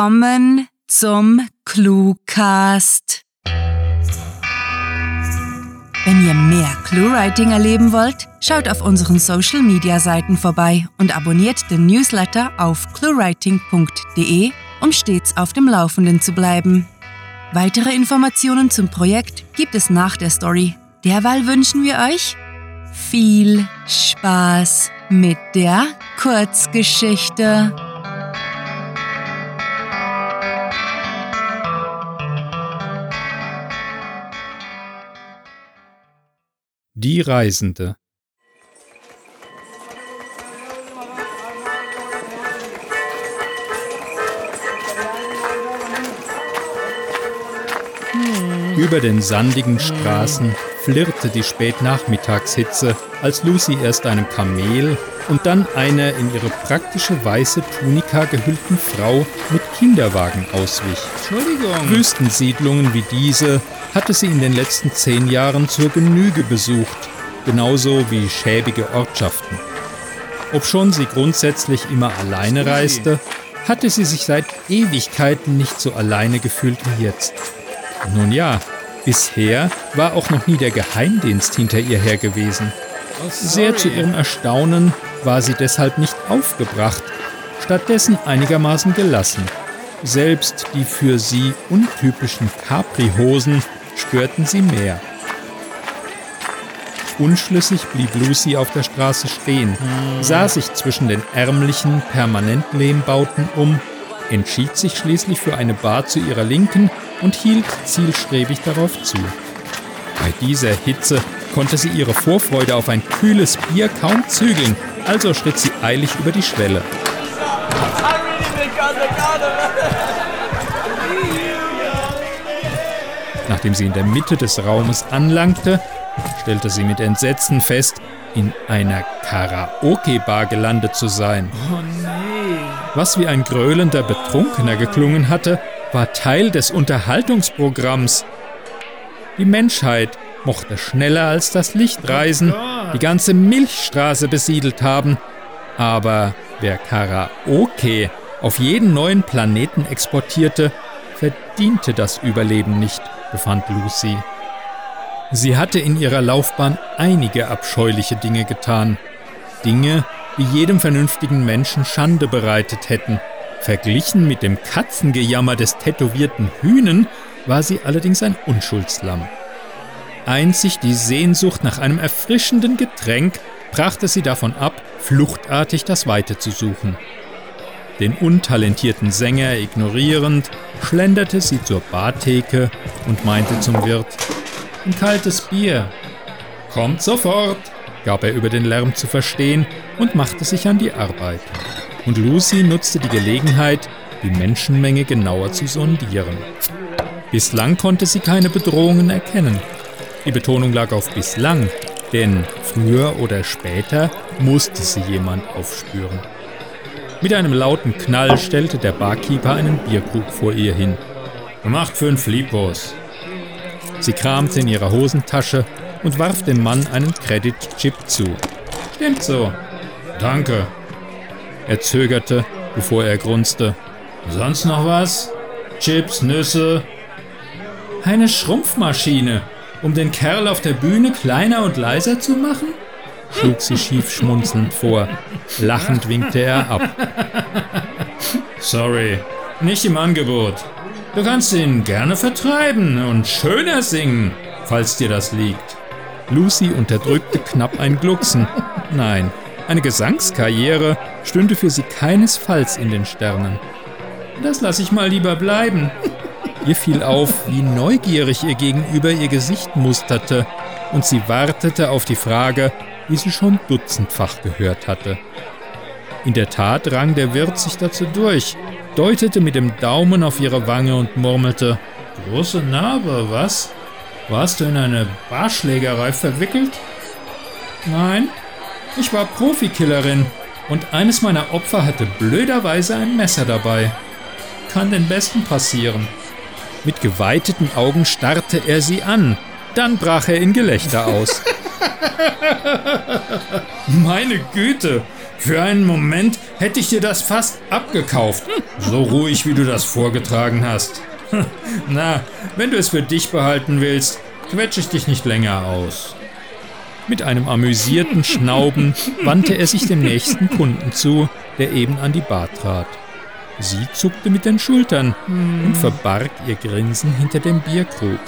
Willkommen zum Cluecast. Wenn ihr mehr Cluewriting erleben wollt, schaut auf unseren Social Media Seiten vorbei und abonniert den Newsletter auf cluewriting.de, um stets auf dem Laufenden zu bleiben. Weitere Informationen zum Projekt gibt es nach der Story. Derweil wünschen wir euch viel Spaß mit der Kurzgeschichte. Die Reisende. Über den sandigen Straßen flirrte die Spätnachmittagshitze, als Lucy erst einem Kamel und dann einer in ihre praktische weiße Tunika gehüllten Frau mit Kinderwagen auswich. Entschuldigung. Wüstensiedlungen wie diese hatte sie in den letzten zehn Jahren zur Genüge besucht, genauso wie schäbige Ortschaften. Obschon sie grundsätzlich immer alleine reiste, hatte sie sich seit Ewigkeiten nicht so alleine gefühlt wie jetzt. Nun ja, bisher war auch noch nie der Geheimdienst hinter ihr her gewesen. Sehr zu ihrem Erstaunen war sie deshalb nicht aufgebracht, stattdessen einigermaßen gelassen. Selbst die für sie untypischen Capri-Hosen störten sie mehr. Unschlüssig blieb Lucy auf der Straße stehen, sah sich zwischen den ärmlichen Permanentlehmbauten um, entschied sich schließlich für eine Bar zu ihrer Linken und hielt zielstrebig darauf zu. Bei dieser Hitze konnte sie ihre Vorfreude auf ein kühles Bier kaum zügeln, also schritt sie eilig über die Schwelle. Nachdem sie in der Mitte des Raumes anlangte, stellte sie mit Entsetzen fest, in einer Karaoke-Bar gelandet zu sein. Oh nee. Was wie ein gröhlender Betrunkener geklungen hatte, war Teil des Unterhaltungsprogramms. Die Menschheit mochte schneller als das Licht reisen, die ganze Milchstraße besiedelt haben, aber wer Karaoke auf jeden neuen Planeten exportierte, verdiente das Überleben nicht, befand Lucy. Sie hatte in ihrer Laufbahn einige abscheuliche Dinge getan. Dinge, die jedem vernünftigen Menschen Schande bereitet hätten. Verglichen mit dem Katzengejammer des tätowierten Hühnen war sie allerdings ein Unschuldslamm. Einzig die Sehnsucht nach einem erfrischenden Getränk brachte sie davon ab, fluchtartig das Weite zu suchen. Den untalentierten Sänger ignorierend, schlenderte sie zur Bartheke und meinte zum Wirt, ein kaltes Bier. Kommt sofort, gab er über den Lärm zu verstehen und machte sich an die Arbeit. Und Lucy nutzte die Gelegenheit, die Menschenmenge genauer zu sondieren. Bislang konnte sie keine Bedrohungen erkennen. Die Betonung lag auf bislang, denn früher oder später musste sie jemand aufspüren. Mit einem lauten Knall stellte der Barkeeper einen Bierkrug vor ihr hin. Macht fünf Lipos. Sie kramte in ihrer Hosentasche und warf dem Mann einen Credit-Chip zu. Stimmt so. Danke. Er zögerte, bevor er grunzte. Sonst noch was? Chips, Nüsse? Eine Schrumpfmaschine, um den Kerl auf der Bühne kleiner und leiser zu machen? schlug sie schief schmunzelnd vor. Lachend winkte er ab. Sorry, nicht im Angebot. Du kannst ihn gerne vertreiben und schöner singen, falls dir das liegt. Lucy unterdrückte knapp ein Glucksen. Nein, eine Gesangskarriere stünde für sie keinesfalls in den Sternen. Das lasse ich mal lieber bleiben. Ihr fiel auf, wie neugierig ihr Gegenüber ihr Gesicht musterte, und sie wartete auf die Frage, die sie schon dutzendfach gehört hatte. In der Tat rang der Wirt sich dazu durch, deutete mit dem Daumen auf ihre Wange und murmelte: Große Narbe, was? Warst du in eine Barschlägerei verwickelt? Nein, ich war Profikillerin und eines meiner Opfer hatte blöderweise ein Messer dabei. Kann den Besten passieren. Mit geweiteten Augen starrte er sie an, dann brach er in Gelächter aus. Meine Güte, Für einen Moment hätte ich dir das fast abgekauft. So ruhig, wie du das vorgetragen hast. Na, wenn du es für dich behalten willst, quetsche ich dich nicht länger aus. Mit einem amüsierten Schnauben wandte er sich dem nächsten Kunden zu, der eben an die Bar trat. Sie zuckte mit den Schultern und verbarg ihr Grinsen hinter dem Bierkrug.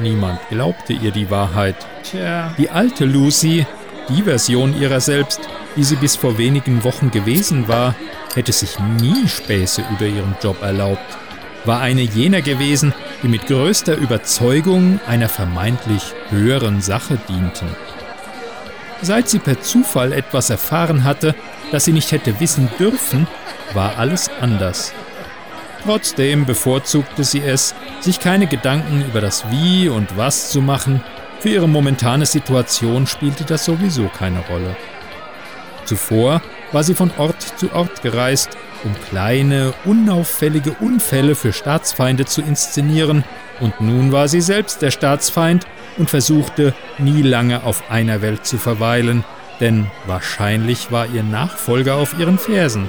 Niemand glaubte ihr die Wahrheit. Tja. Die alte Lucy, die Version ihrer selbst, wie sie bis vor wenigen Wochen gewesen war, hätte sich nie Späße über ihren Job erlaubt, war eine jener gewesen, die mit größter Überzeugung einer vermeintlich höheren Sache dienten. Seit sie per Zufall etwas erfahren hatte, das sie nicht hätte wissen dürfen, war alles anders. Trotzdem bevorzugte sie es, sich keine Gedanken über das Wie und Was zu machen, für ihre momentane Situation spielte das sowieso keine Rolle. Zuvor war sie von Ort zu Ort gereist, um kleine, unauffällige Unfälle für Staatsfeinde zu inszenieren, und nun war sie selbst der Staatsfeind und versuchte nie lange auf einer Welt zu verweilen, denn wahrscheinlich war ihr Nachfolger auf ihren Fersen.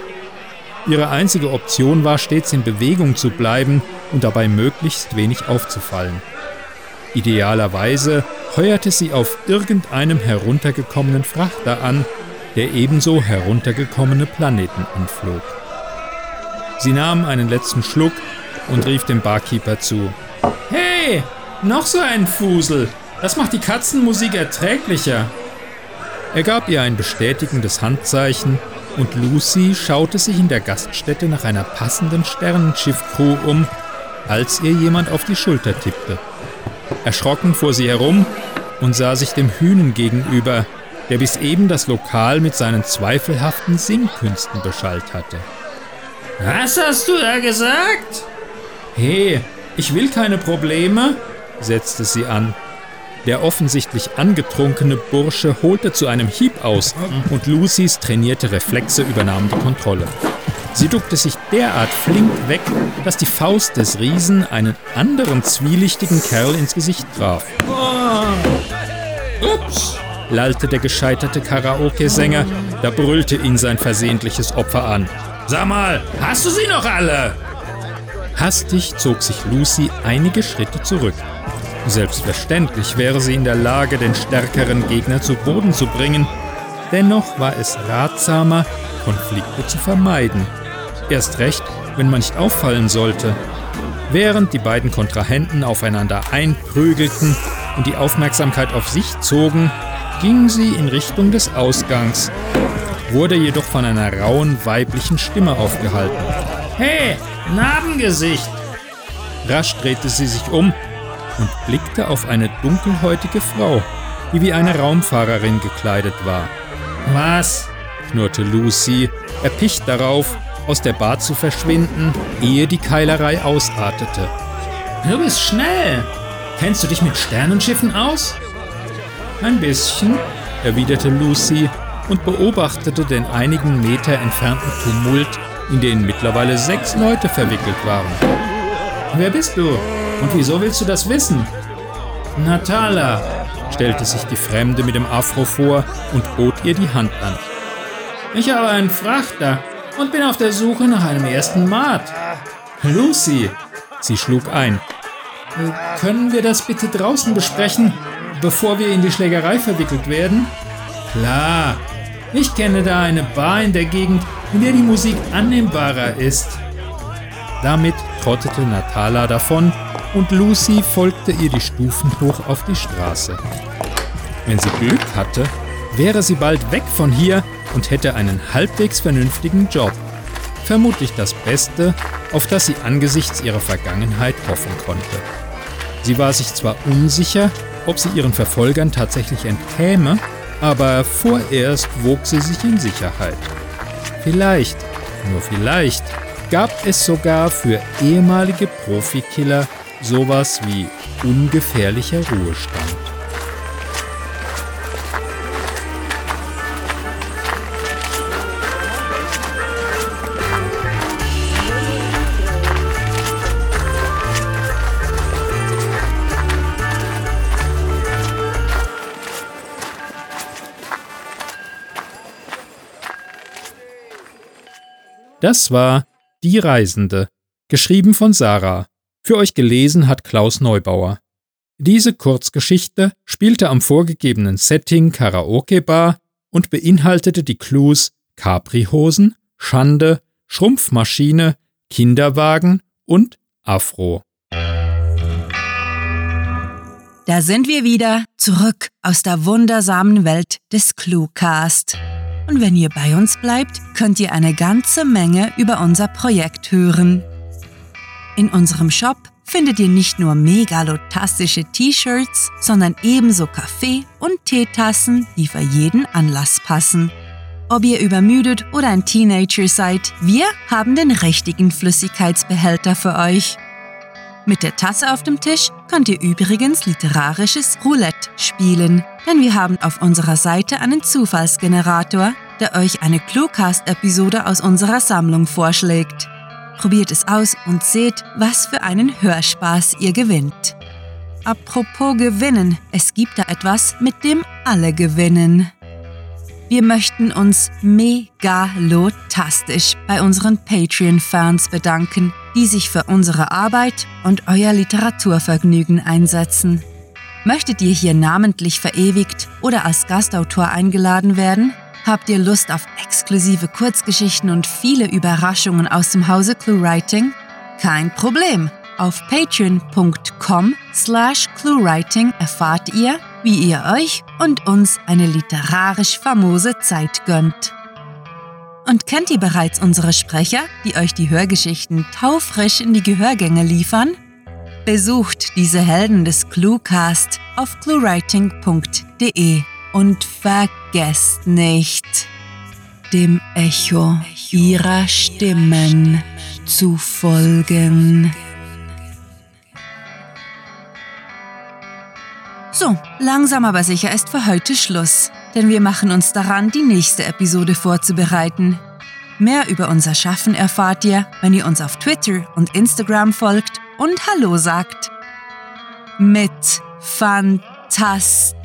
Ihre einzige Option war stets in Bewegung zu bleiben und dabei möglichst wenig aufzufallen. Idealerweise heuerte sie auf irgendeinem heruntergekommenen Frachter an, der ebenso heruntergekommene Planeten anflog. Sie nahm einen letzten Schluck und rief dem Barkeeper zu. Hey, noch so ein Fusel. Das macht die Katzenmusik erträglicher. Er gab ihr ein bestätigendes Handzeichen und Lucy schaute sich in der Gaststätte nach einer passenden Sternenschiffcrew um, als ihr jemand auf die Schulter tippte. Erschrocken fuhr sie herum und sah sich dem Hühnen gegenüber, der bis eben das Lokal mit seinen zweifelhaften Singkünsten beschallt hatte. Was hast du da gesagt? Hey, ich will keine Probleme, setzte sie an. Der offensichtlich angetrunkene Bursche holte zu einem Hieb aus und Lucys trainierte Reflexe übernahmen die Kontrolle. Sie duckte sich derart flink weg, dass die Faust des Riesen einen anderen zwielichtigen Kerl ins Gesicht traf. Ups, lallte der gescheiterte Karaoke-Sänger, da brüllte ihn sein versehentliches Opfer an. Sag mal, hast du sie noch alle? Hastig zog sich Lucy einige Schritte zurück. Selbstverständlich wäre sie in der Lage, den stärkeren Gegner zu Boden zu bringen. Dennoch war es ratsamer, Konflikte zu vermeiden. Erst recht, wenn man nicht auffallen sollte. Während die beiden Kontrahenten aufeinander einprügelten und die Aufmerksamkeit auf sich zogen, ging sie in Richtung des Ausgangs, wurde jedoch von einer rauen weiblichen Stimme aufgehalten. Hey, Narbengesicht! Rasch drehte sie sich um und blickte auf eine dunkelhäutige Frau, die wie eine Raumfahrerin gekleidet war. Was? knurrte Lucy, erpicht darauf, aus der Bar zu verschwinden, ehe die Keilerei ausartete. Du bist schnell. Kennst du dich mit Sternenschiffen aus? Ein bisschen, erwiderte Lucy und beobachtete den einigen Meter entfernten Tumult, in den mittlerweile sechs Leute verwickelt waren. Wer bist du? Und wieso willst du das wissen? Natala, stellte sich die Fremde mit dem Afro vor und bot ihr die Hand an. Ich habe einen Frachter und bin auf der Suche nach einem ersten Mat. Lucy, sie schlug ein. Können wir das bitte draußen besprechen, bevor wir in die Schlägerei verwickelt werden? Klar, ich kenne da eine Bar in der Gegend, in der die Musik annehmbarer ist. Damit trottete Natala davon und Lucy folgte ihr die Stufen hoch auf die Straße. Wenn sie Glück hatte, wäre sie bald weg von hier und hätte einen halbwegs vernünftigen Job. Vermutlich das Beste, auf das sie angesichts ihrer Vergangenheit hoffen konnte. Sie war sich zwar unsicher, ob sie ihren Verfolgern tatsächlich entkäme, aber vorerst wog sie sich in Sicherheit. Vielleicht, nur vielleicht, gab es sogar für ehemalige Profikiller sowas wie ungefährlicher Ruhestand. Das war Die Reisende, geschrieben von Sarah für euch gelesen hat Klaus Neubauer. Diese Kurzgeschichte spielte am vorgegebenen Setting Karaoke Bar und beinhaltete die Clues Capri-Hosen, Schande, Schrumpfmaschine, Kinderwagen und Afro. Da sind wir wieder zurück aus der wundersamen Welt des Cluecast. Und wenn ihr bei uns bleibt, könnt ihr eine ganze Menge über unser Projekt hören. In unserem Shop findet ihr nicht nur megalotastische T-Shirts, sondern ebenso Kaffee- und Teetassen, die für jeden Anlass passen. Ob ihr übermüdet oder ein Teenager seid, wir haben den richtigen Flüssigkeitsbehälter für euch. Mit der Tasse auf dem Tisch könnt ihr übrigens literarisches Roulette spielen, denn wir haben auf unserer Seite einen Zufallsgenerator, der euch eine Cluecast-Episode aus unserer Sammlung vorschlägt. Probiert es aus und seht, was für einen Hörspaß ihr gewinnt. Apropos gewinnen, es gibt da etwas, mit dem alle gewinnen. Wir möchten uns megalotastisch bei unseren Patreon-Fans bedanken, die sich für unsere Arbeit und euer Literaturvergnügen einsetzen. Möchtet ihr hier namentlich verewigt oder als Gastautor eingeladen werden? Habt ihr Lust auf exklusive Kurzgeschichten und viele Überraschungen aus dem Hause ClueWriting? Kein Problem. Auf patreon.com slash cluewriting erfahrt ihr, wie ihr euch und uns eine literarisch famose Zeit gönnt. Und kennt ihr bereits unsere Sprecher, die euch die Hörgeschichten taufrisch in die Gehörgänge liefern? Besucht diese Helden des Cluecast auf cluewriting.de und vergesst nicht, dem Echo ihrer Stimmen zu folgen. So, langsam aber sicher ist für heute Schluss, denn wir machen uns daran, die nächste Episode vorzubereiten. Mehr über unser Schaffen erfahrt ihr, wenn ihr uns auf Twitter und Instagram folgt und Hallo sagt. Mit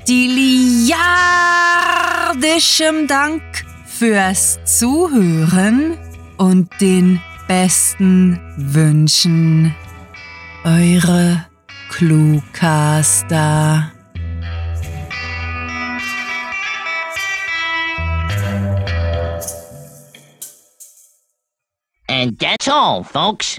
fantastiliardischem Dank fürs Zuhören und den besten Wünschen. Eure Cluecaster. And that's all, folks.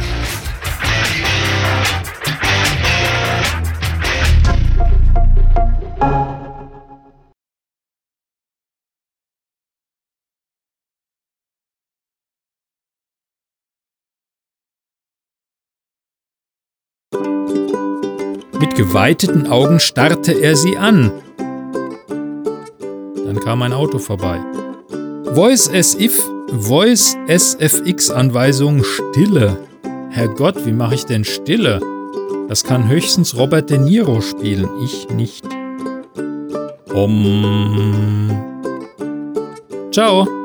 Geweiteten Augen starrte er sie an. Dann kam ein Auto vorbei. Voice as if, Voice SFX Anweisung Stille. Herrgott, wie mache ich denn Stille? Das kann höchstens Robert De Niro spielen, ich nicht. Um. Ciao.